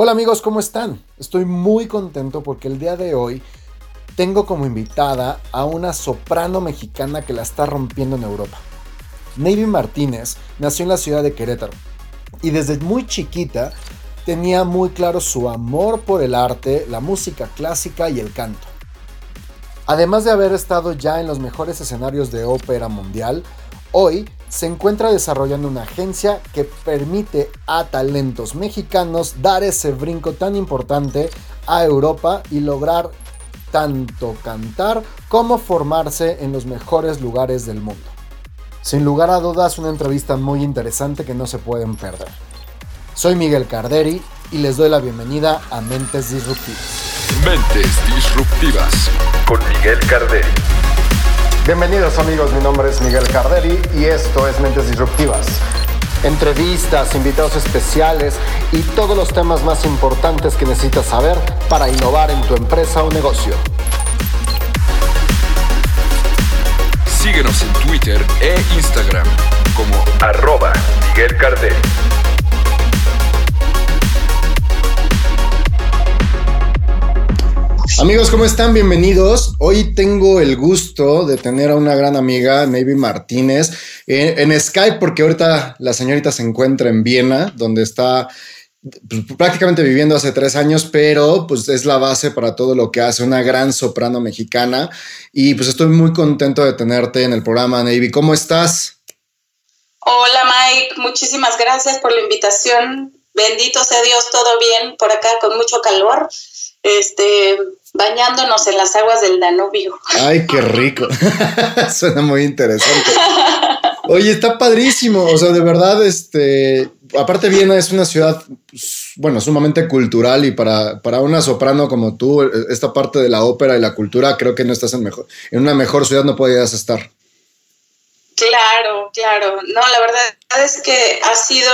Hola amigos, ¿cómo están? Estoy muy contento porque el día de hoy tengo como invitada a una soprano mexicana que la está rompiendo en Europa. Navy Martínez nació en la ciudad de Querétaro y desde muy chiquita tenía muy claro su amor por el arte, la música clásica y el canto. Además de haber estado ya en los mejores escenarios de ópera mundial, hoy se encuentra desarrollando una agencia que permite a talentos mexicanos dar ese brinco tan importante a Europa y lograr tanto cantar como formarse en los mejores lugares del mundo. Sin lugar a dudas, una entrevista muy interesante que no se pueden perder. Soy Miguel Carderi y les doy la bienvenida a Mentes Disruptivas. Mentes Disruptivas con Miguel Carderi. Bienvenidos amigos, mi nombre es Miguel Carderi y esto es Mentes Disruptivas. Entrevistas, invitados especiales y todos los temas más importantes que necesitas saber para innovar en tu empresa o negocio. Síguenos en Twitter e Instagram como arroba Miguel Carderi. Amigos, ¿cómo están? Bienvenidos. Hoy tengo el gusto de tener a una gran amiga, Navy Martínez, en, Skype, porque ahorita la señorita se encuentra en Viena, donde está pues, prácticamente viviendo hace tres años, pero pues es la base para todo lo que hace una gran soprano mexicana. Y pues estoy muy contento de tenerte en el programa, Navy. ¿Cómo estás? Hola, Mike. Muchísimas gracias por la invitación. Bendito sea Dios, todo bien por acá con mucho calor. Este, bañándonos en las aguas del Danubio. Ay, qué rico. Suena muy interesante. Oye, está padrísimo. O sea, de verdad, este, aparte Viena es una ciudad, bueno, sumamente cultural y para, para una soprano como tú, esta parte de la ópera y la cultura, creo que no estás en, mejor, en una mejor ciudad, no podías estar. Claro, claro. No, la verdad es que ha sido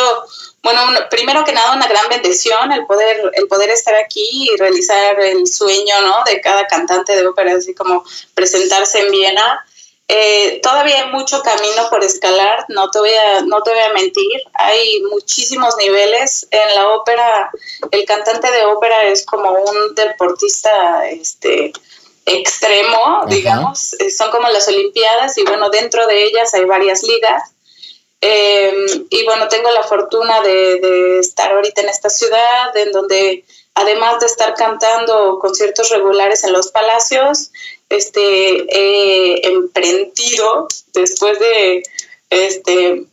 bueno, primero que nada una gran bendición el poder, el poder estar aquí y realizar el sueño ¿no? de cada cantante de ópera, así como presentarse en Viena. Eh, todavía hay mucho camino por escalar, no te, voy a, no te voy a mentir, hay muchísimos niveles. En la ópera, el cantante de ópera es como un deportista este, extremo, digamos, eh, son como las Olimpiadas y bueno, dentro de ellas hay varias ligas Em, y bueno, tengo la fortuna de, estar ahorita en esta ciudad, en donde además de estar cantando conciertos regulares en los palacios, este, he emprendido después de este,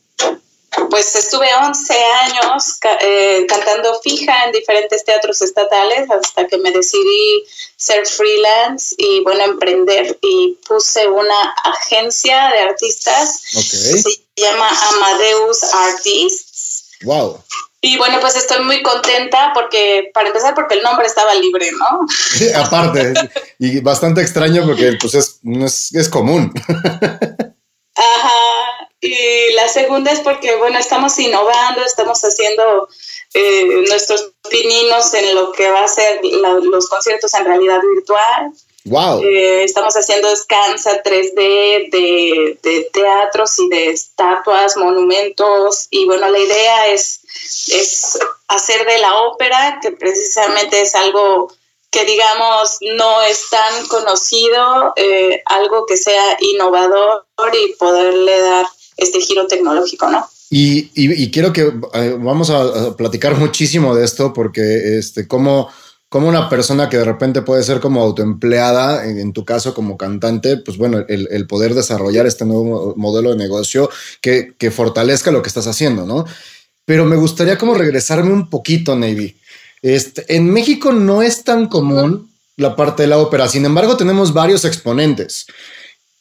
pues estuve 11 años eh, cantando fija en diferentes teatros estatales hasta que me decidí ser freelance y bueno, emprender y puse una agencia de artistas. Se llama Amadeus Artists. Wow. Y bueno, pues estoy muy contenta porque, para empezar, porque el nombre estaba libre, ¿no? aparte, y bastante extraño porque pues es, no es, es común. Ajá, y la segunda es porque, bueno, estamos innovando, estamos haciendo eh, nuestros pininos en lo que va a ser los conciertos en realidad virtual. Wow. Eh, estamos haciendo Scansa 3D de, de, teatros y de estatuas, monumentos. Y bueno, la idea es, es hacer de la ópera, que precisamente es algo que digamos no es tan conocido, eh, algo que sea innovador y poderle dar este giro tecnológico, ¿no? Y, y, quiero que eh, vamos a, platicar muchísimo de esto porque este, como, como una persona que de repente puede ser como autoempleada, en, tu caso como cantante, pues bueno, el, el, poder desarrollar este nuevo modelo de negocio que, que fortalezca lo que estás haciendo, ¿no? Pero me gustaría como regresarme un poquito, Navy. Este, en México no es tan común la parte de la ópera, sin embargo tenemos varios exponentes,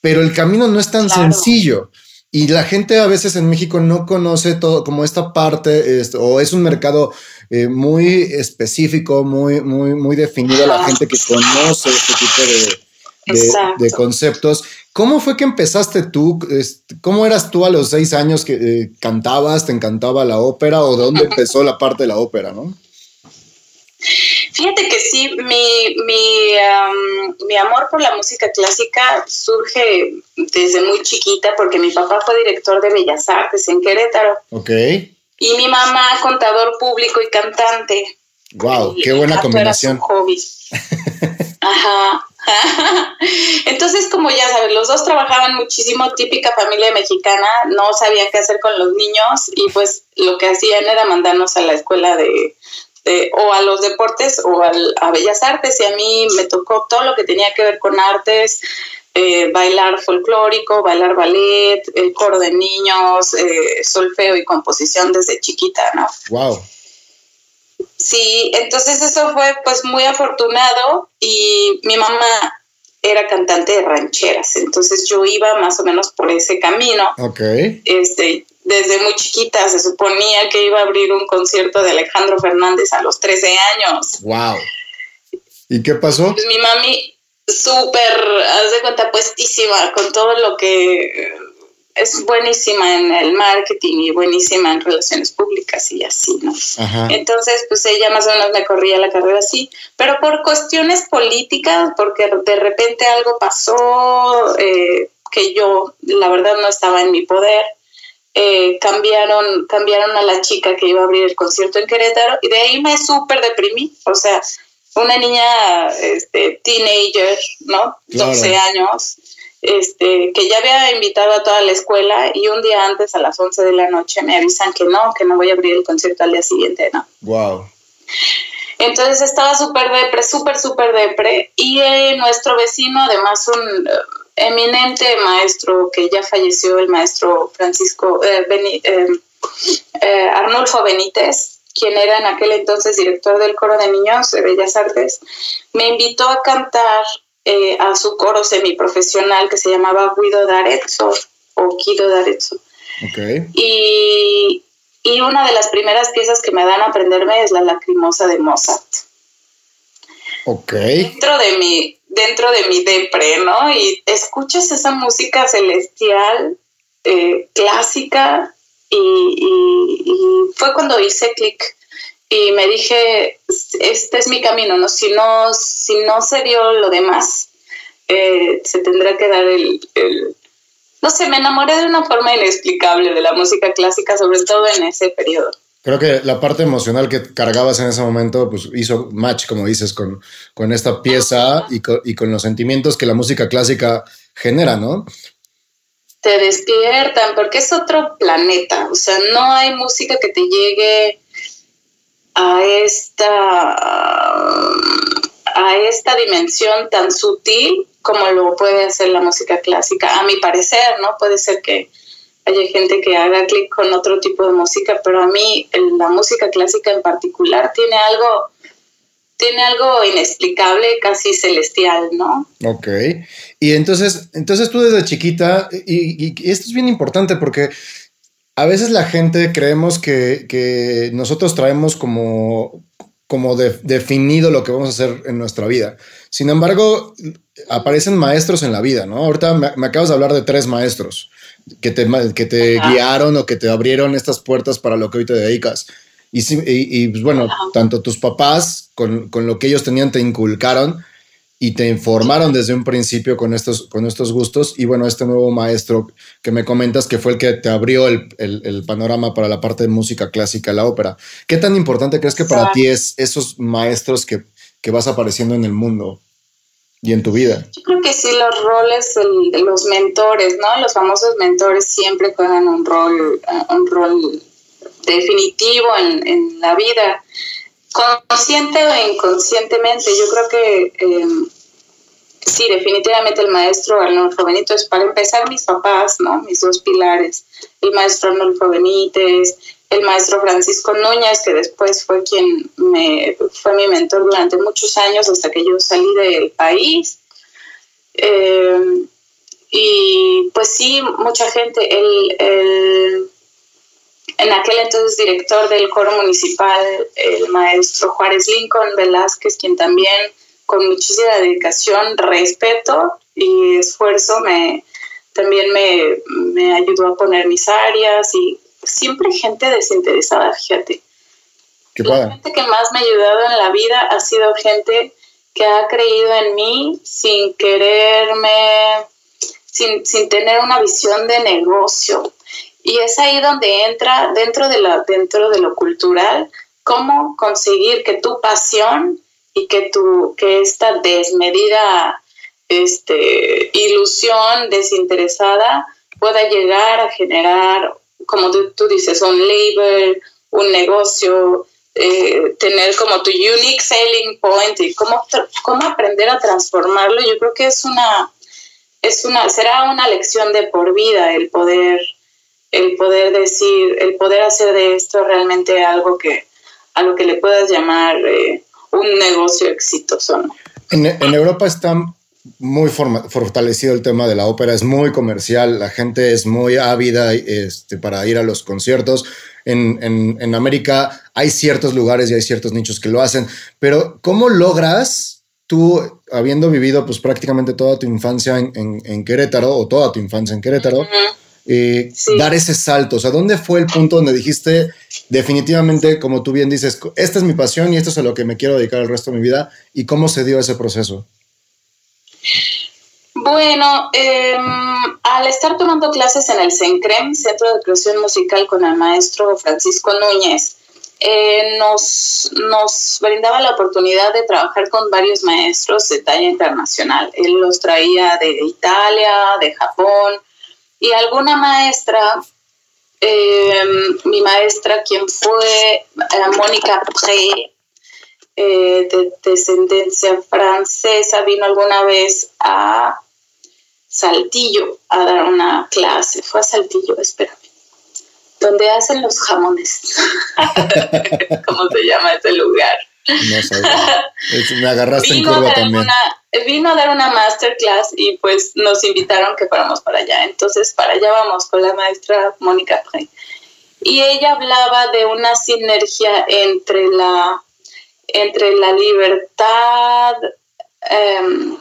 pero el camino no es tan sencillo. Y la gente a veces en México no conoce todo como esta parte, este, o es un mercado eh, muy específico, muy, muy, muy definido, la gente que conoce este tipo de, de, conceptos. ¿Cómo fue que empezaste tú? ¿Cómo eras tú a los seis años que eh, cantabas, te encantaba la ópera o de dónde empezó la parte de la ópera, no? Fíjate que sí, mi, mi, amor por la música clásica surge desde muy chiquita porque mi papá fue director de Bellas Artes en Querétaro. Ok. Y mi mamá contador público y cantante. Wow, qué buena combinación. hobby. Ajá. Entonces, como ya sabes, los dos trabajaban muchísimo, típica familia mexicana, no sabían qué hacer con los niños y pues lo que hacían era mandarnos a la escuela de, o a los deportes o a Bellas Artes y a mí me tocó todo lo que tenía que ver con artes, eh, bailar folclórico, bailar ballet, el coro de niños, eh, solfeo y composición desde chiquita, ¿no? Wow. Sí, entonces eso fue pues muy afortunado y mi mamá era cantante de rancheras, entonces yo iba más o menos por ese camino. Ok. Este, desde muy chiquita se suponía que iba a abrir un concierto de Alejandro Fernández a los 13 años. Wow. ¿Y qué pasó? Pues mi mami súper, haz de cuenta, puestísima con todo lo que es buenísima en el marketing y buenísima en relaciones públicas y así, ¿no? Entonces, pues ella más o menos me corría la carrera así, pero por cuestiones políticas, porque de repente algo pasó eh, que yo, la verdad, no estaba en mi poder. Eh, cambiaron, cambiaron a la chica que iba a abrir el concierto en Querétaro y de ahí me súper deprimí, o sea, una niña este, teenager, ¿no? 12 años, este, que ya había invitado a toda la escuela y un día antes a las 11 de la noche me avisan que no, que no voy a abrir el concierto al día siguiente, ¿no? Wow. Entonces estaba súper depre, súper, súper depre y eh, nuestro vecino, además un eh, eminente maestro que ya falleció, el maestro Francisco eh, Arnulfo Benítez, quien era en aquel entonces director del coro de niños de Bellas Artes, me invitó a cantar eh, a su coro semiprofesional que se llamaba Guido d'Arezzo o Guido d'Arezzo. Okay. Y, y, una de las primeras piezas que me dan a aprenderme es la lacrimosa de Mozart. Ok. Dentro de mi, dentro de mi depre, ¿no? Y escuchas esa música celestial, eh, clásica, y, y, fue cuando hice clic y me dije, este es mi camino, ¿no? Si no, si no se dio lo demás, eh, se tendrá que dar el, No sé, me enamoré de una forma inexplicable de la música clásica, sobre todo en ese periodo. Creo que la parte emocional que cargabas en ese momento, pues hizo match, como dices, con, con esta pieza y con, y con los sentimientos que la música clásica genera, ¿no? Te despiertan, porque es otro planeta, o sea, no hay música que te llegue a esta, a esta dimensión tan sutil como lo puede hacer la música clásica, a mi parecer, ¿no? Puede ser que haya gente que haga clic con otro tipo de música, pero a mí la música clásica en particular tiene algo, tiene algo inexplicable, casi celestial, ¿no? Ok. Y entonces, entonces tú desde chiquita, y esto es bien importante porque a veces la gente creemos que, nosotros traemos como, como definido lo que vamos a hacer en nuestra vida. Sin embargo, aparecen maestros en la vida, ¿no? Ahorita me, acabas de hablar de tres maestros que te, que te guiaron o que te abrieron estas puertas para lo que hoy te dedicas. Y, y, pues bueno, tanto tus papás con, con, lo que ellos tenían te inculcaron y te informaron desde un principio con estos, con estos gustos. Y bueno, este nuevo maestro que me comentas que fue el que te abrió el, panorama para la parte de música clásica, la ópera. ¿Qué tan importante crees que para ti es esos maestros que, vas apareciendo en el mundo y en tu vida? Yo creo que sí, los roles, de los mentores, ¿no? Los famosos mentores siempre juegan un rol, un rol definitivo en, en la vida consciente o inconscientemente, yo creo que em, sí, definitivamente el maestro Arnulfo Benítez, para empezar mis papás, ¿no? Mis dos pilares, el maestro Arnulfo Benítez, el maestro Francisco Núñez, que después fue quien me fue mi mentor durante muchos años hasta que yo salí del país. Em, y pues sí, mucha gente, el, el en aquel entonces director del coro municipal, el maestro Juárez Lincoln Velázquez, quien también con muchísima dedicación, respeto y esfuerzo me, también me, ayudó a poner mis áreas y siempre gente desinteresada, fíjate. la gente que más me ha ayudado en la vida ha sido gente que ha creído en mí sin quererme, sin, sin tener una visión de negocio. Y es ahí donde entra, dentro de, la, dentro de lo cultural, cómo conseguir que tu pasión y que, tu, que esta desmedida este, ilusión desinteresada pueda llegar a generar, como tú, dices, un label, un negocio, eh, tener como tu unique selling point y cómo, cómo aprender a transformarlo, yo creo que es una, es una, será una lección de por vida el poder, el poder decir, el poder hacer de esto realmente algo que, a lo que le puedas llamar eh, un negocio exitoso. En, en Europa están muy fortalecido el tema de la ópera, es muy comercial, la gente es muy ávida este, para ir a los conciertos. En, América hay ciertos lugares y hay ciertos nichos que lo hacen, pero ¿cómo logras tú, habiendo vivido pues prácticamente toda tu infancia en, Querétaro o toda tu infancia en Querétaro, eh, dar ese salto? O sea, ¿dónde fue el punto donde dijiste definitivamente, como tú bien dices, esta es mi pasión y esto es a lo que me quiero dedicar el resto de mi vida? ¿Y cómo se dio ese proceso? Bueno, em, al estar tomando clases en el CENCREM, Centro de Creación Musical, con el maestro Francisco Núñez, eh, nos, nos brindaba la oportunidad de trabajar con varios maestros de talla internacional. Él los traía de Italia, de Japón, y alguna maestra, em, mi maestra, quien fue eh, Mónica Pré, eh, de descendencia francesa, vino alguna vez a Saltillo a dar una clase. Fue a Saltillo, espérame. Donde hacen los jamones. ¿Cómo se llama ese lugar? No sé. Me agarraste en curva también. vino a dar una masterclass y pues nos invitaron que fuéramos para allá. Entonces para allá vamos con la maestra Mónica Y ella hablaba de una sinergia entre la entre la libertad em,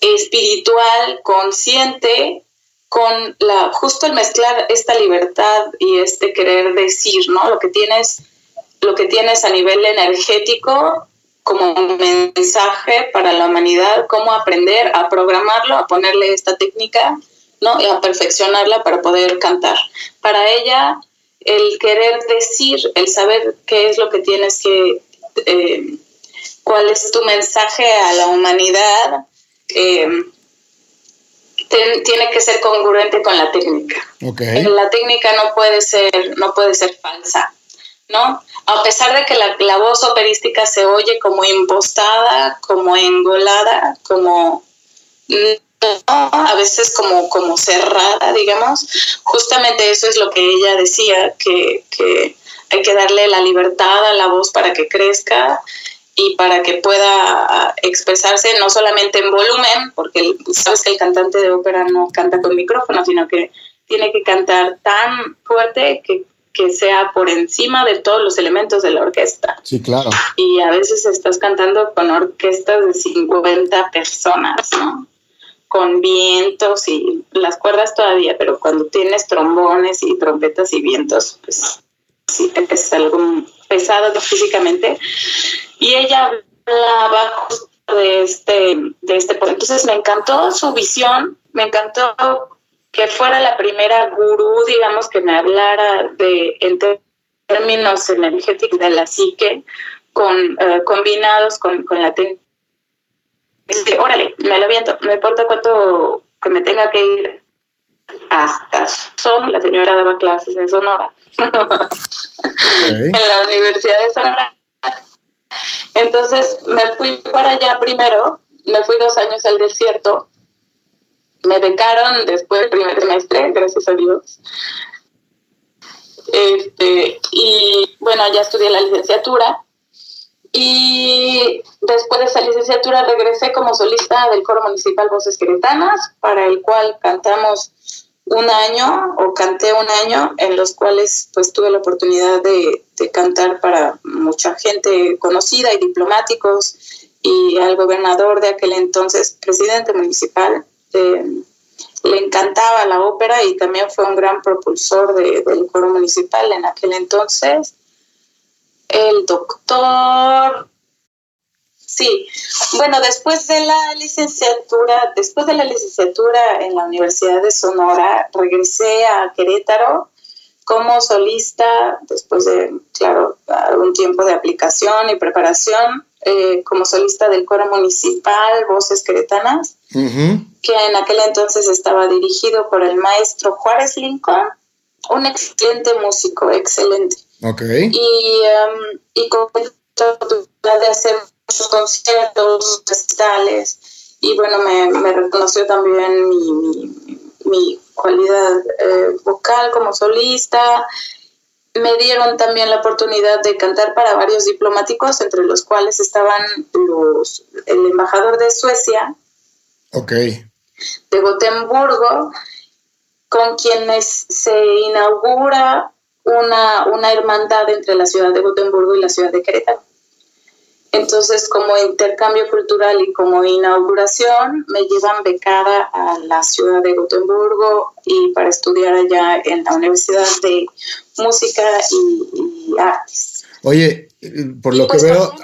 espiritual, consciente, con la, justo el mezclar esta libertad y este querer decir, ¿no? Lo que tienes, lo que tienes a nivel energético como mensaje para la humanidad, cómo aprender a programarlo, a ponerle esta técnica, ¿no? Y a perfeccionarla para poder cantar. Para ella, el querer decir, el saber qué es lo que tienes que, eh, cuál es tu mensaje a la humanidad, eh, tiene que ser congruente con la técnica. La técnica no puede ser, no puede ser falsa, ¿no? A pesar de que la, la voz operística se oye como impostada, como engolada, como a veces como, como cerrada, digamos. Justamente eso es lo que ella decía, que, que hay que darle la libertad a la voz para que crezca y para que pueda expresarse no solamente en volumen, porque sabes que el cantante de ópera no canta con micrófono, sino que tiene que cantar tan fuerte que, que sea por encima de todos los elementos de la orquesta. Sí, claro. Y a veces estás cantando con orquestas de 50 personas, ¿no? Con vientos y las cuerdas todavía, pero cuando tienes trombones y trompetas y vientos, pues sí, es algo pesado físicamente y ella hablaba de este, de este Entonces me encantó su visión, me encantó que fuera la primera gurú, digamos, que me hablara de en términos energéticos de la psique, con, eh, combinados con, con la técnica. órale, me lo viento, no importa cuánto que me tenga que ir hasta Son, la señora daba clases en Sonora, en la Universidad de Sonora. Entonces me fui para allá primero, me fui dos años al desierto, me becaron después del primer semestre, gracias a Dios. Este, y bueno, ya estudié la licenciatura y después de esa licenciatura regresé como solista del Coro Municipal Voces Queretanas, para el cual cantamos un año o canté un año en los cuales pues tuve la oportunidad de, cantar para mucha gente conocida y diplomáticos y al gobernador de aquel entonces, presidente municipal, le encantaba la ópera y también fue un gran propulsor del coro municipal en aquel entonces. El doctor Sí, bueno, después de la licenciatura, después de la licenciatura en la Universidad de Sonora, regresé a Querétaro como solista, después de, claro, algún tiempo de aplicación y preparación, eh, como solista del coro municipal Voces Queretanas, que en aquel entonces estaba dirigido por el maestro Juárez Lincoln, un excelente músico, excelente. Okay. Y, um, y con la de hacer muchos conciertos, recitales, y bueno, me, me reconoció también mi, mi, mi cualidad eh, vocal como solista. Me dieron también la oportunidad de cantar para varios diplomáticos, entre los cuales estaban los, el embajador de Suecia, okay. de Gotemburgo, con quienes se inaugura una, una hermandad entre la ciudad de Gotemburgo y la ciudad de Querétaro. Entonces, como intercambio cultural y como inauguración, me llevan becada a la ciudad de Gotemburgo y para estudiar allá en la Universidad de Música y, Artes. Oye, por lo que veo,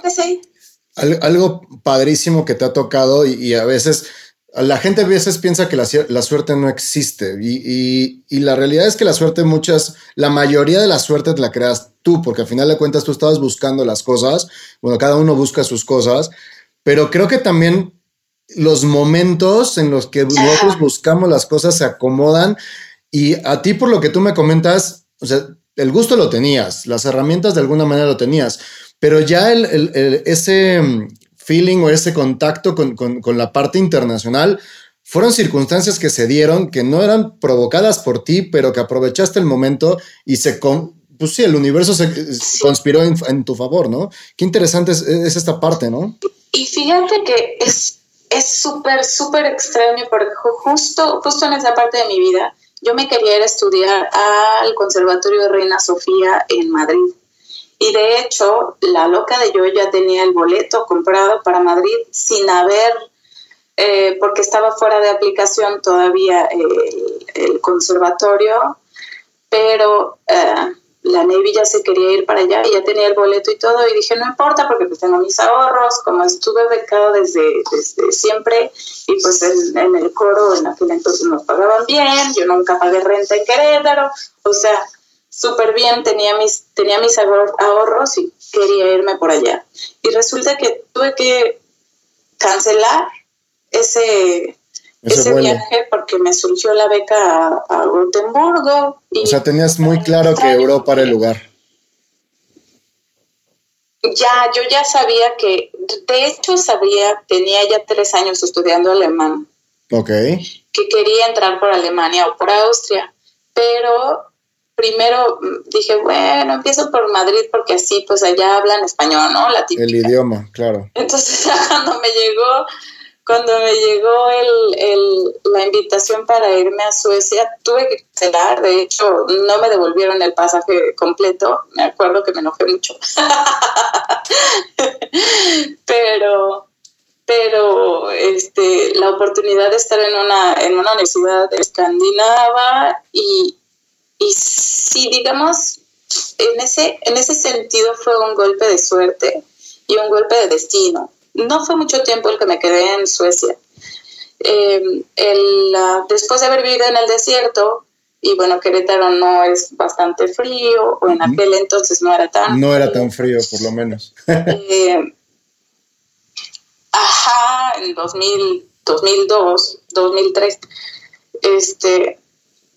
algo padrísimo que te ha tocado y a veces la gente a veces piensa que la, suerte no existe y, la realidad es que la suerte muchas, la mayoría de la suerte te la creas tú, porque al final de cuentas tú estabas buscando las cosas, bueno, cada uno busca sus cosas, pero creo que también los momentos en los que nosotros buscamos las cosas se acomodan y a ti por lo que tú me comentas, o sea, el gusto lo tenías, las herramientas de alguna manera lo tenías, pero ya el, ese feeling o ese contacto con, la parte internacional fueron circunstancias que se dieron, que no eran provocadas por ti, pero que aprovechaste el momento y se... Con, pues sí, el universo se conspiró en, tu favor, ¿no? Qué interesante es, esta parte, ¿no? Y fíjate que es súper, súper extraño porque justo, justo en esa parte de mi vida yo me quería ir a estudiar al Conservatorio de Reina Sofía en Madrid. Y de hecho, la loca de yo ya tenía el boleto comprado para Madrid sin haber, eh, porque estaba fuera de aplicación todavía el, conservatorio, pero eh, la Navy ya se quería ir para allá y ya tenía el boleto y todo. Y dije, no importa, porque pues tengo mis ahorros, como estuve becado desde, desde siempre, y pues en, el coro en aquel entonces nos pagaban bien, yo nunca pagué renta en Querétaro, o sea, súper bien, tenía mis, tenía mis ahorros y quería irme por allá. Y resulta que tuve que cancelar ese, ese, viaje porque me surgió la beca a, a Gotemburgo. o sea, tenías muy claro que Europa era el lugar. Ya, yo ya sabía que, de hecho sabía, tenía ya tres años estudiando alemán. Ok. Que quería entrar por Alemania o por Austria, pero primero mm, dije, bueno, empiezo por Madrid porque así, pues allá hablan español, ¿no? La El idioma, claro. Entonces, cuando me llegó, cuando me llegó el, el, la invitación para irme a Suecia, tuve que cancelar. De hecho, no me devolvieron el pasaje completo. Me acuerdo que me enojé mucho. pero pero este la oportunidad de estar en una en una universidad escandinava y, y sí, digamos, en ese, en ese sentido fue un golpe de suerte y un golpe de destino. No fue mucho tiempo el que me quedé en Suecia. Em, el, después de haber vivido en el desierto, y bueno, Querétaro no es bastante frío, o en aquel entonces no era tan... No era tan frío, por lo menos. eh, ajá, en 2000, 2002, 2003, este,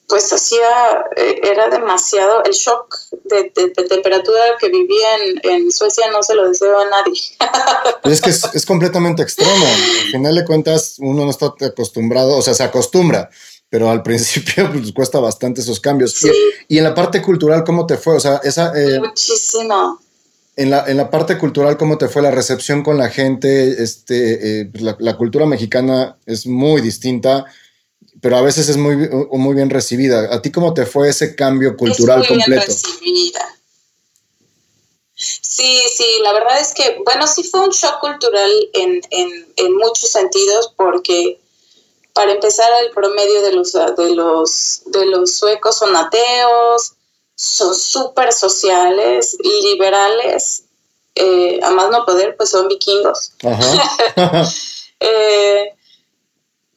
pues hacía, eh, era demasiado, el shock de, temperatura que vivía en, Suecia no se lo deseo a nadie. es que es, completamente extremo. Al final de cuentas, uno no está acostumbrado, o sea, se acostumbra, pero al principio pues, cuesta bastante esos cambios. Y, en la parte cultural, ¿cómo te fue? O sea, esa... Eh, Muchísimo. En la, en la, parte cultural, ¿cómo te fue la recepción con la gente? Este, eh, pues, la, la, cultura mexicana es muy distinta pero a veces es muy, muy bien recibida. ¿A ti cómo te fue ese cambio cultural es muy Bien recibida. Sí, sí, la verdad es que, bueno, sí fue un shock cultural en, en, en muchos sentidos, porque para empezar el promedio de los, de los, de los suecos son ateos, son súper sociales, liberales, eh, a más no poder, pues son vikingos. Ajá. eh,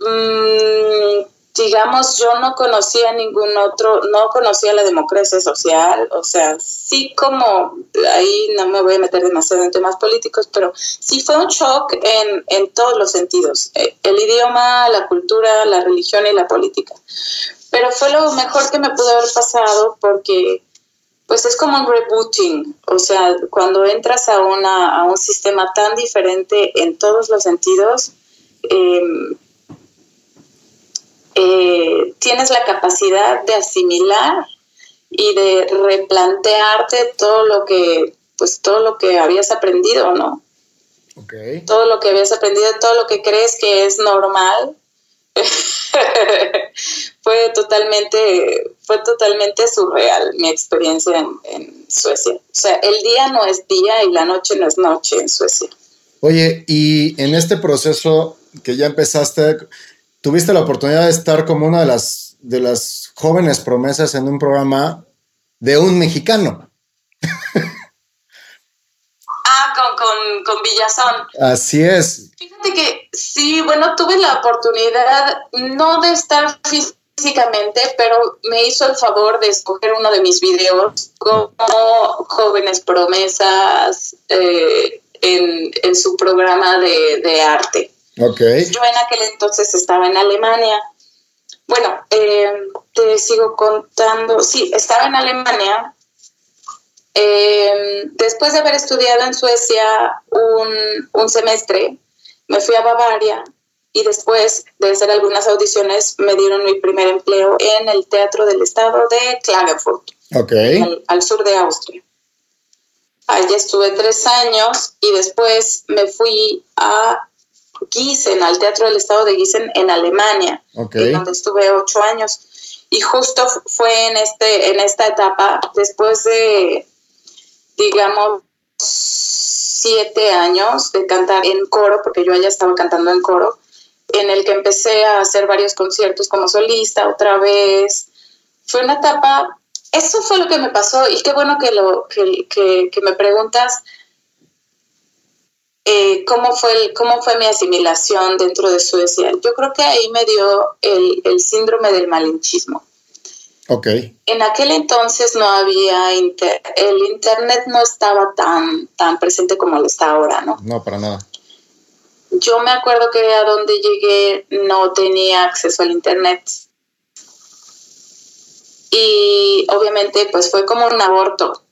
Mm, digamos, yo no conocía ningún otro, no conocía la democracia social, o sea, sí como, ahí no me voy a meter demasiado en temas políticos, pero sí fue un shock en, en todos los sentidos, eh, el idioma, la cultura, la religión y la política. Pero fue lo mejor que me pudo haber pasado porque pues es como un rebooting, o sea, cuando entras a, una, a un sistema tan diferente en todos los sentidos, eh, eh, tienes la capacidad de asimilar y de replantearte todo lo que, pues todo lo que habías aprendido, ¿no? Okay. Todo lo que habías aprendido, todo lo que crees que es normal, fue totalmente, fue totalmente surreal mi experiencia en, en, Suecia. O sea, el día no es día y la noche no es noche en Suecia. Oye, y en este proceso que ya empezaste, tuviste la oportunidad de estar como una de las, de las jóvenes promesas en un programa de un mexicano. ah, con, con, con, Villazón. Así es. Fíjate que sí, bueno, tuve la oportunidad no de estar físicamente, pero me hizo el favor de escoger uno de mis videos como jóvenes promesas eh, en, en, su programa de, de arte. Okay. Yo en aquel entonces estaba en Alemania. Bueno, eh, te sigo contando. Sí, estaba en Alemania. Eh, después de haber estudiado en Suecia un, un, semestre, me fui a Bavaria y después de hacer algunas audiciones me dieron mi primer empleo en el Teatro del Estado de Klagenfurt, okay. al, al sur de Austria. Allí estuve tres años y después me fui a Gießen, al Teatro del Estado de Gießen en Alemania, okay. donde estuve ocho años. Y justo fue en, este, en esta etapa, después de, digamos, siete años de cantar en coro, porque yo ya estaba cantando en coro, en el que empecé a hacer varios conciertos como solista otra vez. Fue una etapa, eso fue lo que me pasó y qué bueno que, lo, que, que, que me preguntas eh, cómo, fue el, cómo fue mi asimilación dentro de Suecia. Yo creo que ahí me dio el, el síndrome del malinchismo. Ok. En aquel entonces no había, inter el internet no estaba tan, tan presente como lo está ahora, ¿no? No, para nada. Yo me acuerdo que a donde llegué no tenía acceso al internet. Y obviamente pues fue como un aborto.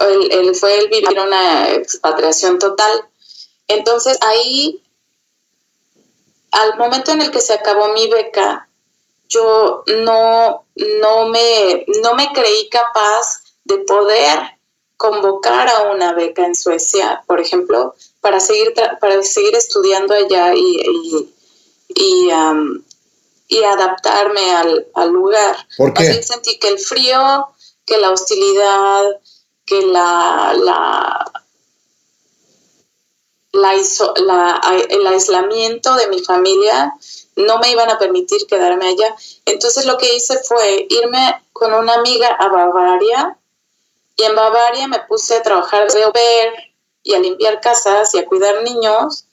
El, el, fue el vivir una expatriación total. Entonces ahí, al momento en el que se acabó mi beca, yo no, no, me, no me creí capaz de poder convocar a una beca en Suecia, por ejemplo, para seguir, para seguir estudiando allá y, y, y, um, y adaptarme al, al, lugar. ¿Por qué? Así sentí que el frío, que la hostilidad, que la, la, la, la, el aislamiento de mi familia no me iban a permitir quedarme allá. Entonces lo que hice fue irme con una amiga a Bavaria y en Bavaria me puse a trabajar de ver y a limpiar casas y a cuidar niños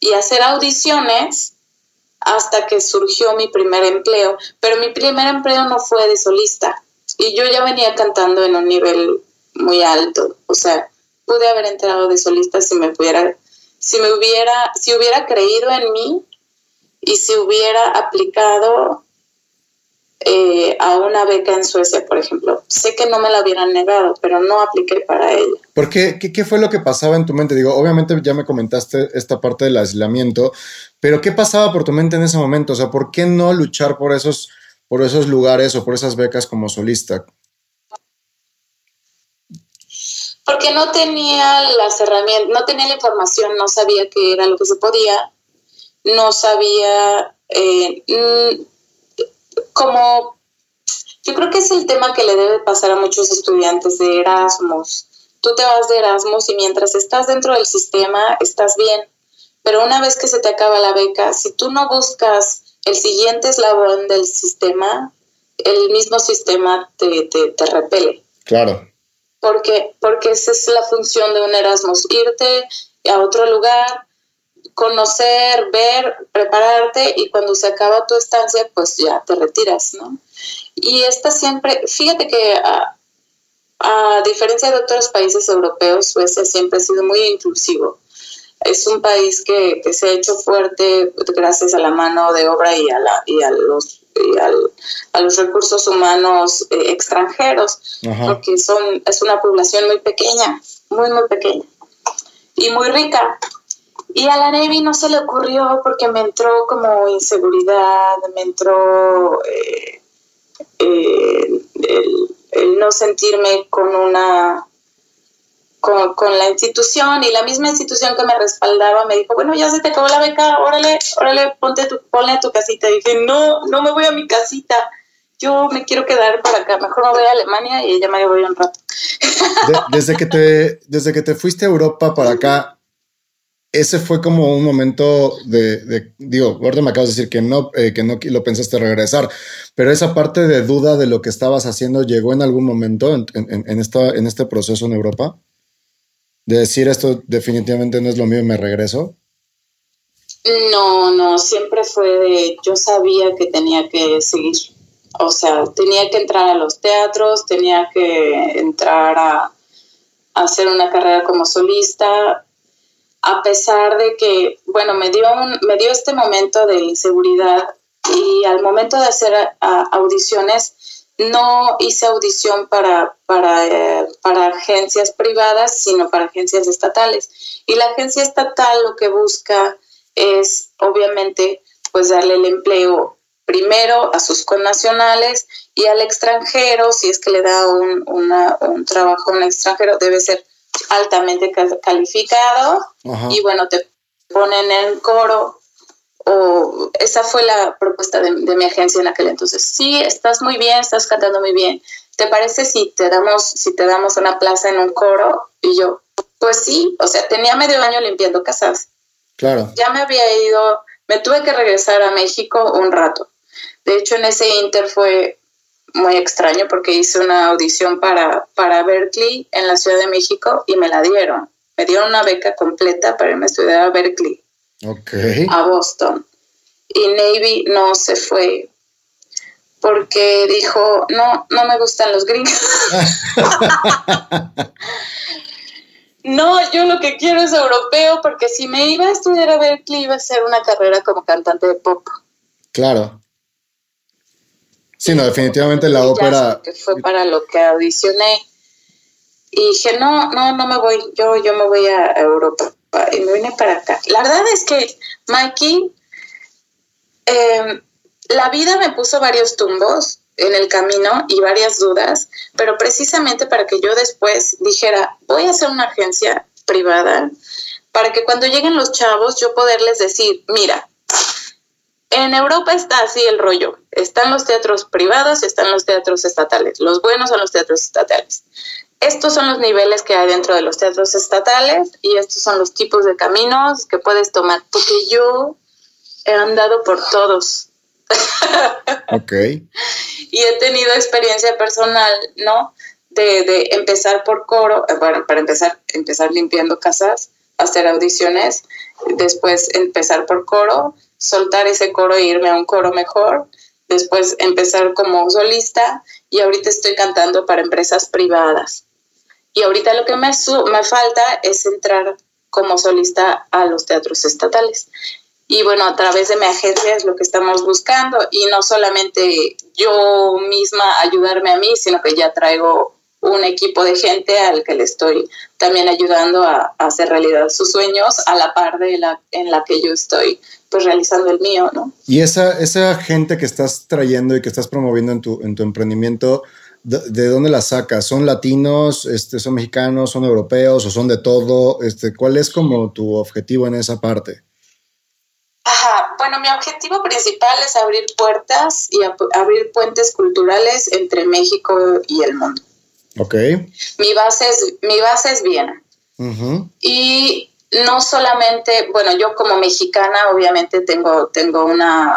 y a hacer audiciones hasta que surgió mi primer empleo. Pero mi primer empleo no fue de solista y yo ya venía cantando en un nivel muy alto. O sea, pude haber entrado de solista si me pudiera, si me hubiera, si hubiera creído en mí y si hubiera aplicado eh, a una beca en Suecia, por ejemplo. Sé que no me la hubieran negado, pero no apliqué para ella. ¿Por qué? ¿Qué, qué fue lo que pasaba en tu mente? Digo, obviamente ya me comentaste esta parte del aislamiento, pero ¿qué pasaba por tu mente en ese momento? O sea, ¿por qué no luchar por esos, por esos lugares o por esas becas como solista? Porque no tenía las herramientas, no tenía la información, no sabía qué era lo que se podía, no sabía eh, como yo creo que es el tema que le debe pasar a muchos estudiantes de Erasmus. Tú te vas de Erasmus y mientras estás dentro del sistema estás bien, pero una vez que se te acaba la beca, si tú no buscas el siguiente eslabón del sistema, el mismo sistema te, te, te repele. Claro. Porque, porque esa es la función de un Erasmus, irte a otro lugar, conocer, ver, prepararte y cuando se acaba tu estancia, pues ya te retiras, ¿no? Y esta siempre, fíjate que a, a diferencia de otros países europeos, Suecia siempre ha sido muy inclusivo. Es un país que, que se ha hecho fuerte gracias a la mano de obra y a, la, y a los y al, a los recursos humanos eh, extranjeros, porque son, es una población muy pequeña, muy, muy pequeña y muy rica. Y a la Navy no se le ocurrió porque me entró como inseguridad, me entró eh, eh, el, no sentirme con una con, con, la institución y la misma institución que me respaldaba me dijo, bueno, ya se te acabó la beca, órale, órale, ponte tu, ponle a tu casita. Y dije, no, no me voy a mi casita, yo me quiero quedar para acá, mejor me voy a Alemania y ella me voy un rato. desde, que te, desde que te fuiste a Europa para acá, ese fue como un momento de, digo, ahorita me acabas de decir que no, eh, que no lo pensaste regresar, pero esa parte de duda de lo que estabas haciendo llegó en algún momento en, en, esta, en este proceso en Europa, de decir esto definitivamente no es lo mío y me regreso. No, no, siempre fue de, yo sabía que tenía que seguir, o sea, tenía que entrar a los teatros, tenía que entrar a, hacer una carrera como solista, a pesar de que, bueno, me dio, un, me dio este momento de inseguridad y al momento de hacer audiciones, no hice audición para, para, eh, para agencias privadas, sino para agencias estatales. Y la agencia estatal lo que busca es, obviamente, pues darle el empleo primero a sus connacionales y al extranjero, si es que le da un, un trabajo a un extranjero, debe ser altamente calificado y bueno, te ponen en coro o esa fue la propuesta de, mi agencia en aquel entonces. Sí, estás muy bien, estás cantando muy bien. ¿Te parece si te damos si te damos una plaza en un coro? Y yo, pues sí, o sea, tenía medio año limpiando casas. Claro. Ya me había ido, me tuve que regresar a México un rato. De hecho, en ese inter fue muy extraño porque hice una audición para, para Berkeley en la Ciudad de México y me la dieron. Me dieron una beca completa para irme a estudiar a Berkeley, a Boston. Y Navy no se fue porque dijo, no, no me gustan los gringos. no, yo lo que quiero es europeo porque si me iba a estudiar a Berkeley iba a ser una carrera como cantante de pop. Claro. Sí, no, definitivamente la ópera. Que fue para lo que audicioné. Y dije, no, no, no me voy, yo, yo me voy a Europa. Y me vine para acá. La verdad es que, Mikey, em, la vida me puso varios tumbos en el camino y varias dudas, pero precisamente para que yo después dijera, voy a hacer una agencia privada, para que cuando lleguen los chavos yo poderles decir, mira, en Europa está así el rollo. Están los teatros privados están los teatros estatales. Los buenos son los teatros estatales. Estos son los niveles que hay dentro de los teatros estatales y estos son los tipos de caminos que puedes tomar. Porque yo he andado por todos. Ok. y he tenido experiencia personal, ¿no? De, de empezar por coro, eh, bueno, para empezar, empezar limpiando casas, hacer audiciones, después empezar por coro, soltar ese coro e irme a un coro mejor, después empezar como solista y ahorita estoy cantando para empresas privadas. Y ahorita lo que me, me falta es entrar como solista a los teatros estatales. Y bueno, a través de mi agencia es lo que estamos buscando y no solamente yo misma ayudarme a mí, sino que ya traigo un equipo de gente al que le estoy también ayudando a, hacer realidad sus sueños a la par de la en la que yo estoy pues realizando el mío, ¿no? Y esa, esa gente que estás trayendo y que estás promoviendo en tu, en tu emprendimiento, ¿de, dónde la sacas? ¿Son latinos, este, son mexicanos, son europeos o son de todo? Este, ¿Cuál es como tu objetivo en esa parte? Ajá, bueno, mi objetivo principal es abrir puertas y abrir puentes culturales entre México y el mundo. Ok. Mi base es, mi base es Viena. Y no solamente, bueno, yo como mexicana obviamente tengo, tengo una,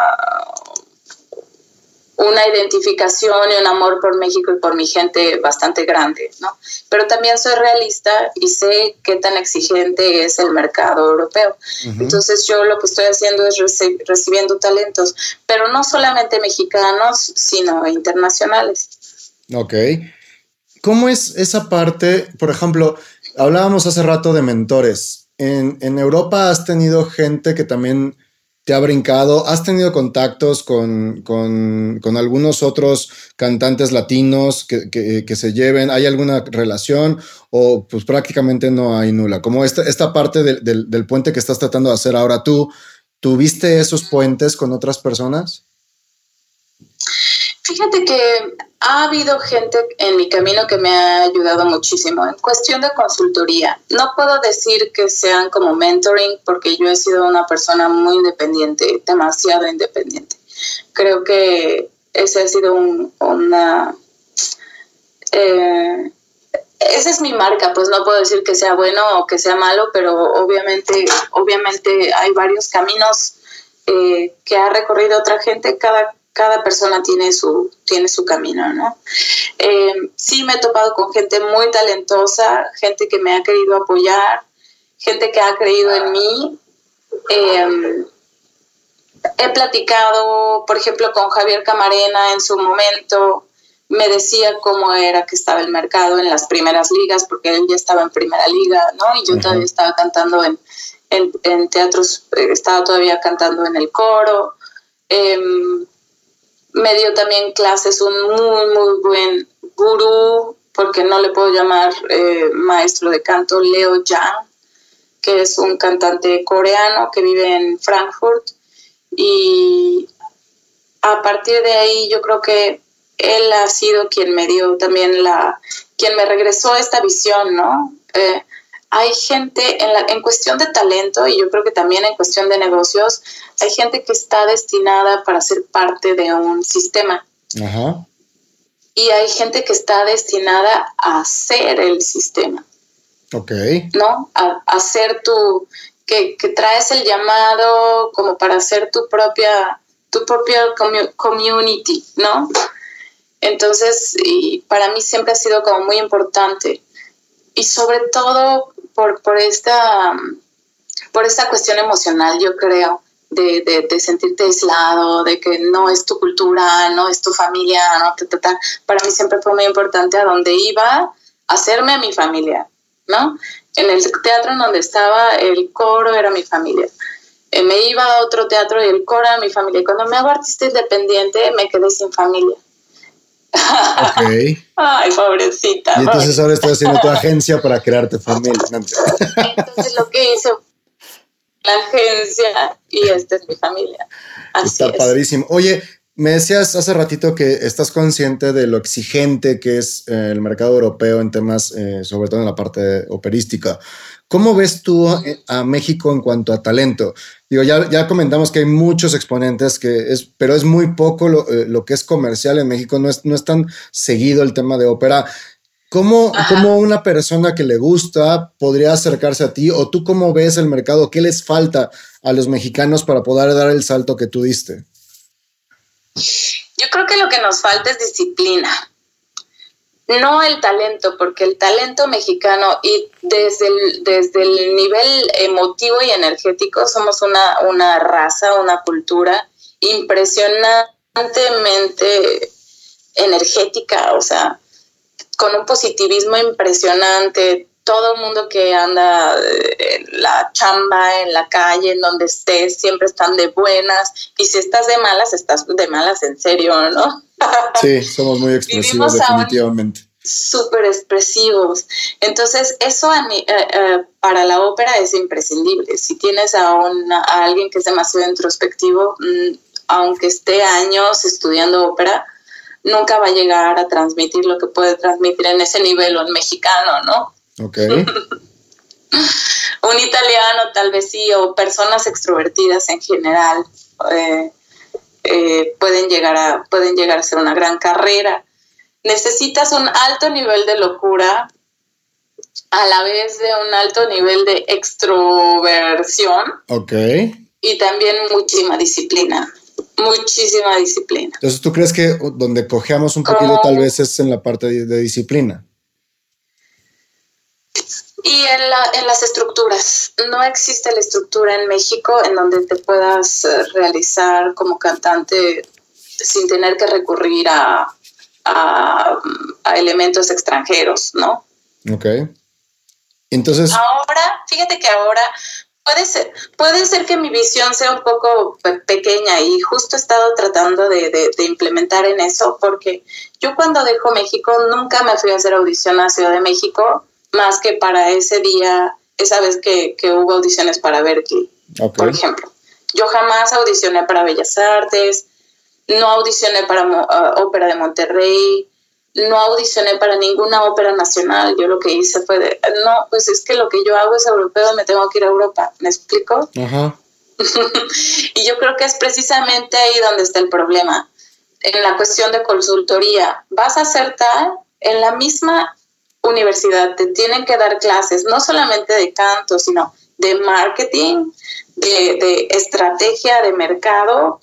una identificación y un amor por México y por mi gente bastante grande, ¿no? Pero también soy realista y sé qué tan exigente es el mercado europeo. Entonces yo lo que estoy haciendo es recibiendo talentos, pero no solamente mexicanos, sino internacionales. Ok. ¿Cómo es esa parte? Por ejemplo, hablábamos hace rato de mentores. En, en Europa has tenido gente que también te ha brincado? ¿Has tenido contactos con, algunos otros cantantes latinos que, se lleven? ¿Hay alguna relación o pues prácticamente no hay nula? Como esta, esta parte del, puente que estás tratando de hacer ahora tú, ¿tuviste esos puentes con otras personas? Fíjate que ha habido gente en mi camino que me ha ayudado muchísimo en cuestión de consultoría. No puedo decir que sean como mentoring porque yo he sido una persona muy independiente, demasiado independiente. Creo que ese ha sido una... Eh, esa es mi marca, pues no puedo decir que sea bueno o que sea malo, pero obviamente, obviamente hay varios caminos eh, que ha recorrido otra gente. Cada cada persona tiene su, tiene su camino, ¿no? Eh, sí me he topado con gente muy talentosa, gente que me ha querido apoyar, gente que ha creído en mí. Eh, he platicado, por ejemplo, con Javier Camarena en su momento, me decía cómo era que estaba el mercado en las primeras ligas, porque él ya estaba en primera liga, ¿no? Y yo todavía estaba cantando en, en, teatros, eh, estaba todavía cantando en el coro. Em, me dio también clases un muy, muy buen gurú, porque no le puedo llamar eh, maestro de canto, Leo Yang, que es un cantante coreano que vive en Frankfurt. Y a partir de ahí yo creo que él ha sido quien me dio también la, quien me regresó esta visión, ¿no? Eh, hay gente en, la, en cuestión de talento y yo creo que también en cuestión de negocios, hay gente que está destinada para ser parte de un sistema. Y hay gente que está destinada a ser el sistema. Ok. ¿No? A, hacer tu, que, que, traes el llamado como para hacer tu propia, tu propia community, ¿no? Entonces, y para mí siempre ha sido como muy importante. Y sobre todo por, por, esta, por esta cuestión emocional, yo creo, de, de, sentirte aislado, de que no es tu cultura, no es tu familia, no, para mí siempre fue muy importante a donde iba hacerme a mi familia, ¿no? En el teatro en donde estaba, el coro era mi familia. Eh, me iba a otro teatro y el coro era mi familia. Y cuando me hago artista independiente, me quedé sin familia. Ay, pobrecita. Y entonces ahora estoy haciendo tu agencia para crearte familia. entonces lo que hice la agencia y esta es mi familia. Está padrísimo. Oye, me decías hace ratito que estás consciente de lo exigente que es eh, el mercado europeo en temas, eh, sobre todo en la parte operística. ¿Cómo ves tú a, México en cuanto a talento? Digo, ya, ya comentamos que hay muchos exponentes, que es, pero es muy poco lo, eh, lo que es comercial en México, no es, no es tan seguido el tema de ópera. ¿Cómo, ¿Cómo, una persona que le gusta podría acercarse a ti? ¿O tú cómo ves el mercado? ¿Qué les falta a los mexicanos para poder dar el salto que tú diste? Yo creo que lo que nos falta es disciplina no el talento, porque el talento mexicano y desde el, desde el nivel emotivo y energético somos una, una raza, una cultura impresionantemente energética, o sea, con un positivismo impresionante. Todo el mundo que anda en la chamba, en la calle, en donde estés, siempre están de buenas. Y si estás de malas, estás de malas en serio, ¿no? Sí, somos muy expresivos definitivamente. Súper expresivos. Entonces, eso eh, eh, para la ópera es imprescindible. Si tienes a, a alguien que es demasiado introspectivo, mm, aunque esté años estudiando ópera, nunca va a llegar a transmitir lo que puede transmitir en ese nivel o en mexicano, ¿no? Ok. Un italiano tal vez sí, o personas extrovertidas en general. Eh, eh, pueden, llegar a, pueden llegar a ser una gran carrera. Necesitas un alto nivel de locura a la vez de un alto nivel de extroversión. Ok. Y también muchísima disciplina. muchísima disciplina. Entonces, ¿tú crees que donde cojeamos un poquito tal vez es en la parte de, disciplina? Y en, la, en, las estructuras. No existe la estructura en México en donde te puedas eh, realizar como cantante sin tener que recurrir a, a, a elementos extranjeros, ¿no? Ok. Entonces. Ahora, fíjate que ahora Puede ser, puede ser que mi visión sea un poco pequeña y justo he estado tratando de, implementar en eso porque yo cuando dejo México nunca me fui a hacer audición a Ciudad de México más que para ese día, esa vez que, hubo audiciones para Berkeley, por ejemplo. Yo jamás audicioné para Bellas Artes, no audicioné para uh, Ópera de Monterrey, no audicioné para ninguna ópera nacional. Yo lo que hice fue de, no, pues es que lo que yo hago es europeo me tengo que ir a Europa. ¿Me explico? y yo creo que es precisamente ahí donde está el problema. En la cuestión de consultoría, vas a hacer tal, en la misma universidad te tienen que dar clases, no solamente de canto, sino de marketing, de, estrategia de mercado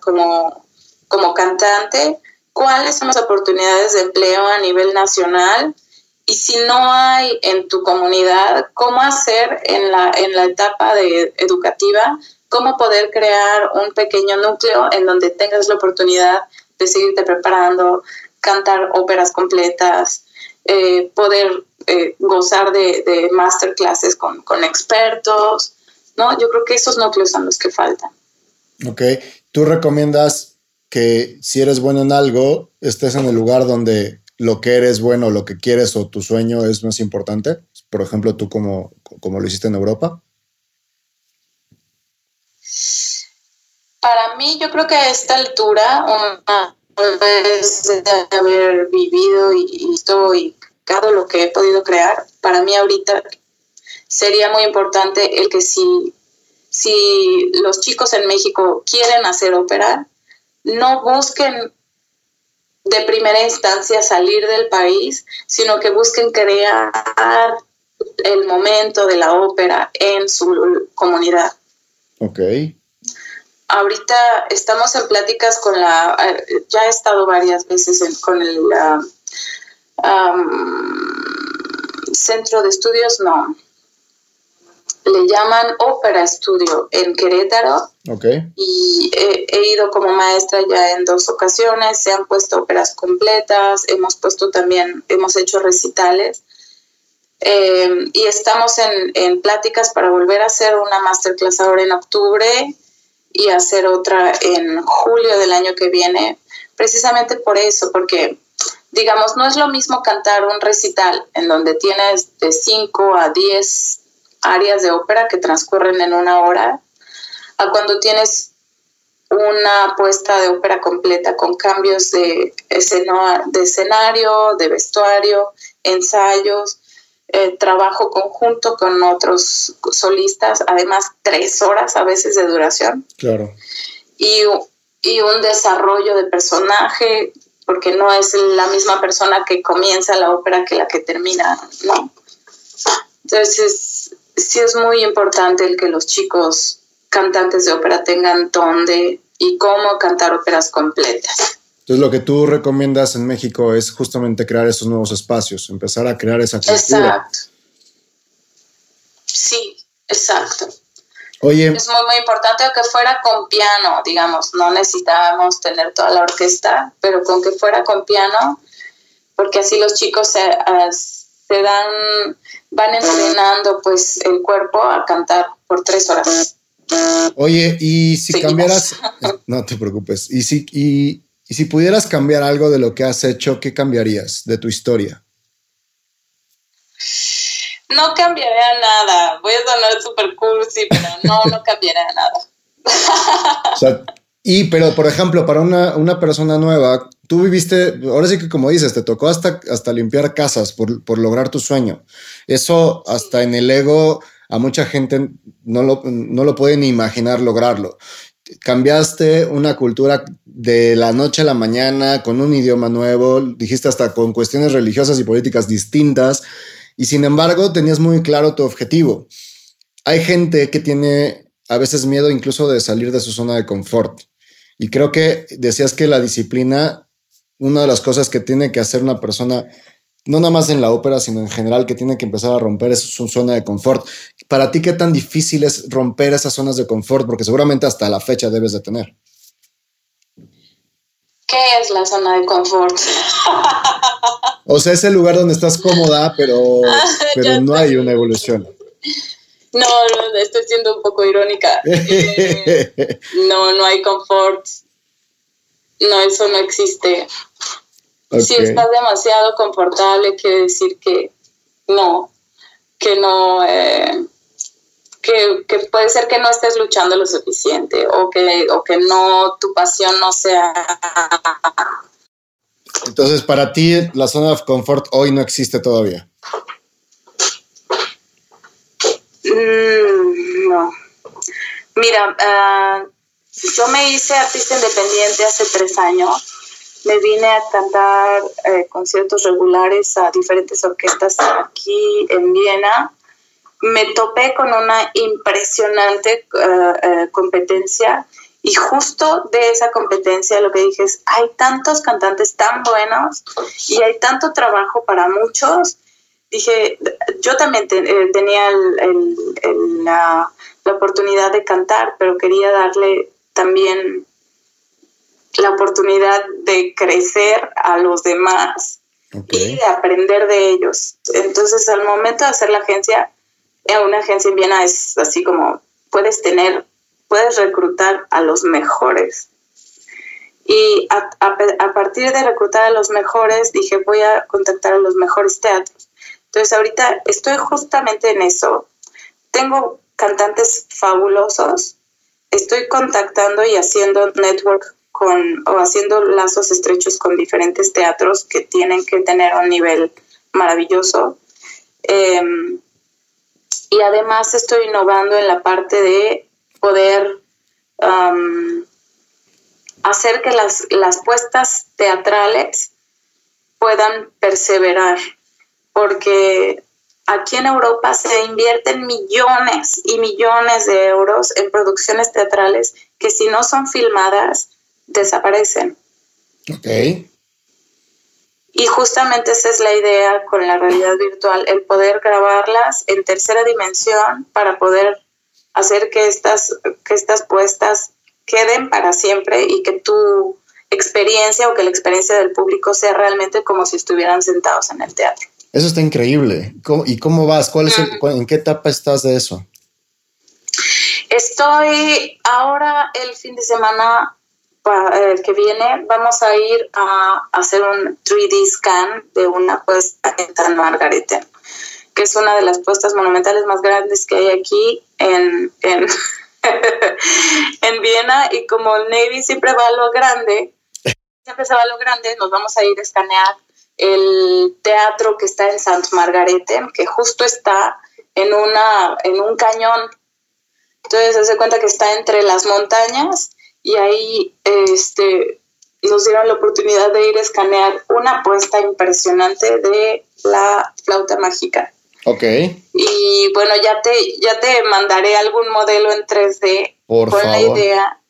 como, como cantante, cuáles son las oportunidades de empleo a nivel nacional y si no hay en tu comunidad, cómo hacer en la, en la etapa de educativa, cómo poder crear un pequeño núcleo en donde tengas la oportunidad de seguirte preparando, cantar óperas completas, eh, poder eh, gozar de, de masterclasses con, con expertos, ¿no? Yo creo que esos núcleos son los que faltan. Ok, ¿tú recomiendas que si eres bueno en algo, estés en el lugar donde lo que eres bueno, lo que quieres o tu sueño es más importante. Por ejemplo, tú como, como lo hiciste en Europa. Para mí, yo creo que a esta altura, una vez de haber vivido y, visto y lo que he podido crear, para mí ahorita sería muy importante el que si, si los chicos en México quieren hacer ópera, no busquen de primera instancia salir del país, sino que busquen crear el momento de la ópera en su comunidad. Ok. Ahorita estamos en pláticas con la, ya he estado varias veces con el centro de estudios, no, le llaman Ópera Estudio en Querétaro. Y he, ido como maestra ya en dos ocasiones, se han puesto óperas completas, hemos puesto también, hemos hecho recitales. Eh, y estamos en, en, pláticas para volver a hacer una masterclass ahora en octubre y hacer otra en julio del año que viene, precisamente por eso, porque digamos, no es lo mismo cantar un recital en donde tienes de 5 a 10 áreas de ópera que transcurren en una hora, a cuando tienes una puesta de ópera completa con cambios de, de escenario, de vestuario, ensayos, eh, trabajo conjunto con otros solistas, además tres horas a veces de duración. Claro. Y, y un desarrollo de personaje, porque no es la misma persona que comienza la ópera que la que termina, ¿no? Entonces, sí es muy importante el que los chicos cantantes de ópera tengan dónde y cómo cantar óperas completas. Entonces lo que tú recomiendas en México es justamente crear esos nuevos espacios, empezar a crear esa cultura. Exacto. Sí, exacto. Oye. Es muy, muy importante que fuera con piano, digamos, no necesitábamos tener toda la orquesta, pero con que fuera con piano, porque así los chicos se, se dan van entrenando pues el cuerpo a cantar por tres horas. Oye, y si cambiaras, no te preocupes, y si, y, si pudieras cambiar algo de lo que has hecho, ¿qué cambiarías de tu historia? No cambiaría nada. Voy a sonar súper cursi, pero no, no cambiaría nada. o sea, y, pero, por ejemplo, para una, una persona nueva, tú viviste, ahora sí que como dices, te tocó hasta, hasta limpiar casas por, por lograr tu sueño. Eso hasta en el ego a mucha gente no lo, no lo puede ni imaginar lograrlo. Cambiaste una cultura de la noche a la mañana con un idioma nuevo, dijiste hasta con cuestiones religiosas y políticas distintas, y sin embargo tenías muy claro tu objetivo. Hay gente que tiene a veces miedo incluso de salir de su zona de confort Y creo que decías que la disciplina, una de las cosas que tiene que hacer una persona, no nada más en la ópera, sino en general, que tiene que empezar a romper es su zona de confort. Para ti, ¿qué tan difícil es romper esas zonas de confort? Porque seguramente hasta la fecha debes de tener. ¿Qué es la zona de confort? o sea, es el lugar donde estás cómoda, pero, pero no hay una evolución. No, no, estoy siendo un poco irónica. Eh, no, no hay confort. No, eso no existe. Si estás demasiado confortable, quiere decir que no, que no, eh, que, que, puede ser que no estés luchando lo suficiente o que, o que no, tu pasión no sea... Entonces, para ti, la zona de confort hoy no existe todavía. Mm, no. Mira, ah, yo me hice artista independiente hace tres años. Me vine a cantar eh, conciertos regulares a diferentes orquestas aquí en Viena. Me topé con una impresionante ah, eh, competencia y justo de esa competencia lo que dije es, hay tantos cantantes tan buenos y hay tanto trabajo para muchos dije, yo también eh, tenía la, oportunidad de cantar, pero quería darle también la oportunidad de crecer a los demás y de aprender de ellos. Entonces, al momento de hacer la agencia, eh, una agencia en Viena es así como puedes tener, puedes reclutar a los mejores. Y a, a partir de reclutar a los mejores, dije, voy a contactar a los mejores teatros entonces ahorita estoy justamente en eso. Tengo cantantes fabulosos. Estoy contactando y haciendo network con o haciendo lazos estrechos con diferentes teatros que tienen que tener un nivel maravilloso. Em, y además estoy innovando en la parte de poder hacer que las, las puestas teatrales puedan perseverar porque aquí en Europa se invierten millones y millones de euros en producciones teatrales que si no son filmadas, desaparecen. Ok. Y justamente esa es la idea con la realidad virtual, el poder grabarlas en tercera dimensión para poder hacer que estas, que estas puestas queden para siempre y que tu experiencia o que la experiencia del público sea realmente como si estuvieran sentados en el teatro. Eso está increíble. ¿Y cómo vas? ¿Cuál es ¿En qué etapa estás de eso? Estoy ahora el fin de semana el que viene vamos a ir a hacer un 3D scan de una puesta en San Margarete, que es una de las puestas monumentales más grandes que hay aquí en, en, en Viena y como el Navy siempre va a lo grande, siempre se va a lo grande, nos vamos a ir a escanear el teatro que está en Sant Margarete, que justo está en, una, en un cañón. Entonces hace cuenta que está entre las montañas y ahí este, nos dieron la oportunidad de ir a escanear una apuesta impresionante de la flauta mágica. Ok. Y bueno, ya te, ya te mandaré algún modelo en 3D Por con la idea.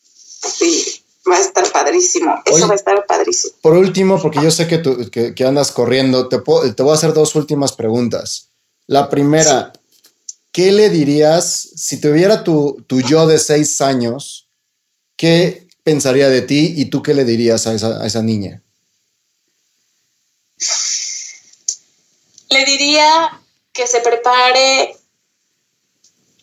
Sí, Va a estar padrísimo. Eso va a estar padrísimo. Por último, porque yo sé que, tú, que, andas corriendo, te, te, voy a hacer dos últimas preguntas. La primera, ¿qué le dirías si tuviera tu, tu yo de seis años? ¿Qué pensaría de ti y tú qué le dirías a esa, niña? Le diría que se prepare,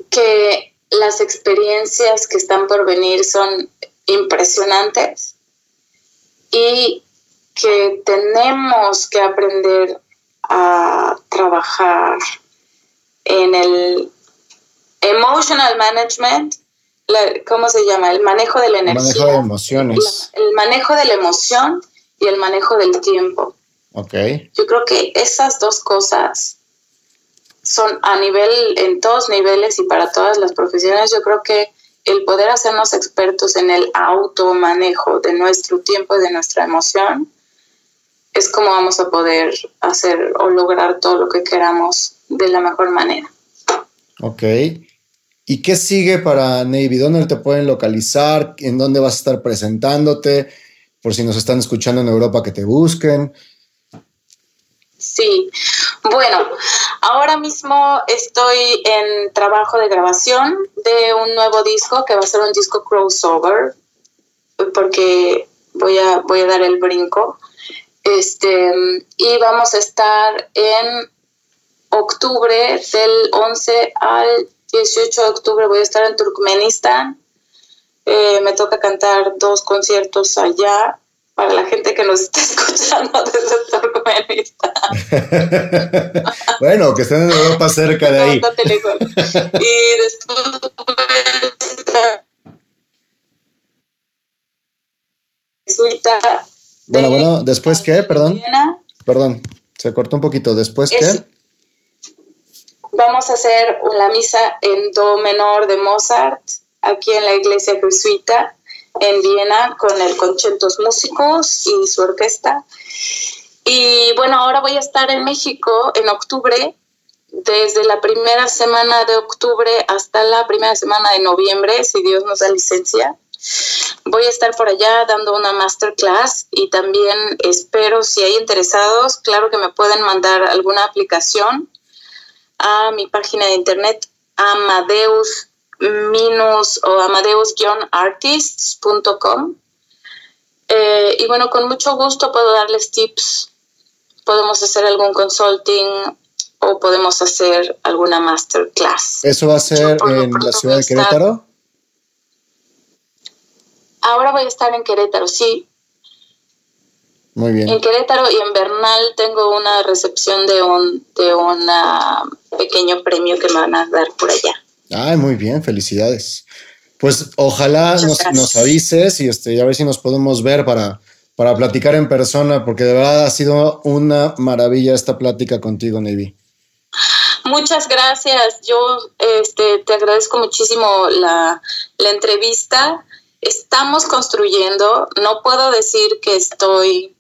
que las experiencias que están por venir son impresionantes y que tenemos que aprender a trabajar en el emotional management, ¿cómo se llama? El manejo de la energía. Manejo de emociones. el manejo de la emoción y el manejo del tiempo. Ok. Yo creo que esas dos cosas son a nivel, en todos niveles y para todas las profesiones, yo creo que el poder hacernos expertos en el automanejo de nuestro tiempo y de nuestra emoción es como vamos a poder hacer o lograr todo lo que queramos de la mejor manera. Ok. ¿Y qué sigue para Navy? ¿Dónde te pueden localizar? ¿En dónde vas a estar presentándote? Por si nos están escuchando en Europa, que te busquen. Sí, bueno, ahora mismo estoy en trabajo de grabación de un nuevo disco que va a ser un disco crossover, porque voy a, voy a dar el brinco. Este, y vamos a estar en octubre, del 11 al 18 de octubre, voy a estar en Turkmenistán. Eh, me toca cantar dos conciertos allá para la gente que nos está escuchando desde Turkmenistán. bueno, que estén en Europa cerca de ahí. y después bueno, bueno, después qué, perdón. Perdón, se cortó un poquito. Después qué. Vamos a hacer la misa en do menor de Mozart aquí en la iglesia jesuita en Viena con el Conchentos Músicos y su orquesta. Y bueno, ahora voy a estar en México en octubre, desde la primera semana de octubre hasta la primera semana de noviembre, si Dios nos da licencia. Voy a estar por allá dando una masterclass y también espero, si hay interesados, claro que me pueden mandar alguna aplicación a mi página de internet amadeus minus o amadeus-artists.com. Eh, y bueno, con mucho gusto puedo darles tips. Podemos hacer algún consulting o podemos hacer alguna masterclass. ¿Eso va a ser en la ciudad de Querétaro? Ahora voy a estar en Querétaro, sí. Muy bien. En Querétaro y en Bernal tengo una recepción de un de pequeño premio que me van a dar por allá. Ay, muy bien, felicidades. Pues ojalá nos, avises y este, a ver si nos podemos ver para, para platicar en persona, porque de verdad ha sido una maravilla esta plática contigo, Navy. Muchas gracias. Yo este, te agradezco muchísimo la, la entrevista. Estamos construyendo, no puedo decir que estoy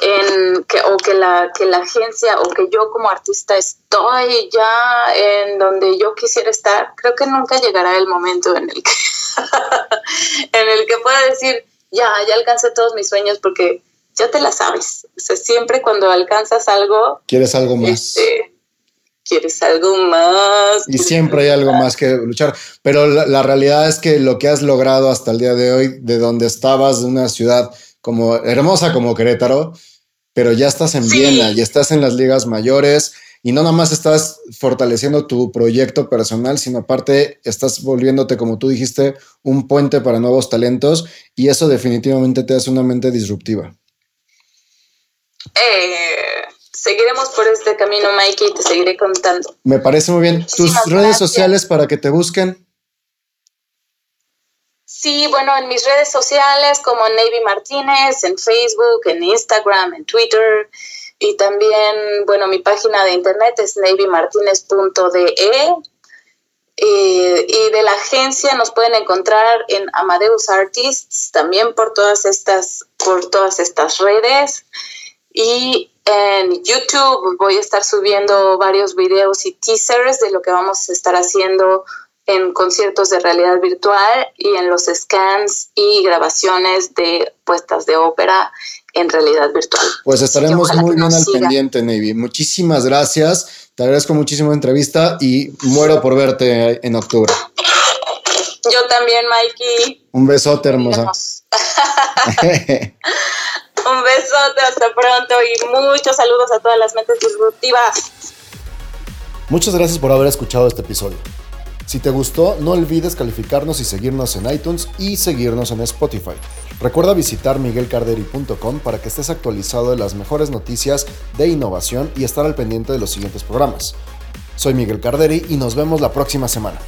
en que, o que la, que la agencia o que yo como artista estoy ya en donde yo quisiera estar, creo que nunca llegará el momento en el que, en el que pueda decir, ya, ya alcancé todos mis sueños porque ya te la sabes. O sea, siempre cuando alcanzas algo... Quieres algo más. Este, quieres algo más. Y siempre hay algo más que luchar. Pero la, la, realidad es que lo que has logrado hasta el día de hoy, de donde estabas, de una ciudad como hermosa como Querétaro, pero ya estás en Viena, ya estás en las ligas mayores y no nada más estás fortaleciendo tu proyecto personal, sino aparte estás volviéndote, como tú dijiste, un puente para nuevos talentos y eso definitivamente te hace una mente disruptiva. Eh, seguiremos por este camino, Mikey, y te seguiré contando. Me parece muy bien. Tus redes sociales para que te busquen. Sí, bueno, en mis redes sociales como Navy Martínez, en Facebook, en Instagram, en Twitter y también, bueno, mi página de internet es navymartinez.de eh, y de la agencia nos pueden encontrar en Amadeus Artists también por todas estas por todas estas redes y en YouTube voy a estar subiendo varios videos y teasers de lo que vamos a estar haciendo en conciertos de realidad virtual y en los scans y grabaciones de puestas de ópera en realidad virtual. Pues estaremos muy bien al pendiente, Navy. Muchísimas gracias. Te agradezco muchísimo la entrevista y muero por verte en octubre. Yo también, Mikey. Un besote, hermosa. Un besote, hasta pronto y muchos saludos a todas las mentes disruptivas. Muchas gracias por haber escuchado este episodio. Si te gustó, no olvides calificarnos y seguirnos en iTunes y seguirnos en Spotify. Recuerda visitar miguelcarderi.com para que estés actualizado de las mejores noticias de innovación y estar al pendiente de los siguientes programas. Soy Miguel Carderi y nos vemos la próxima semana.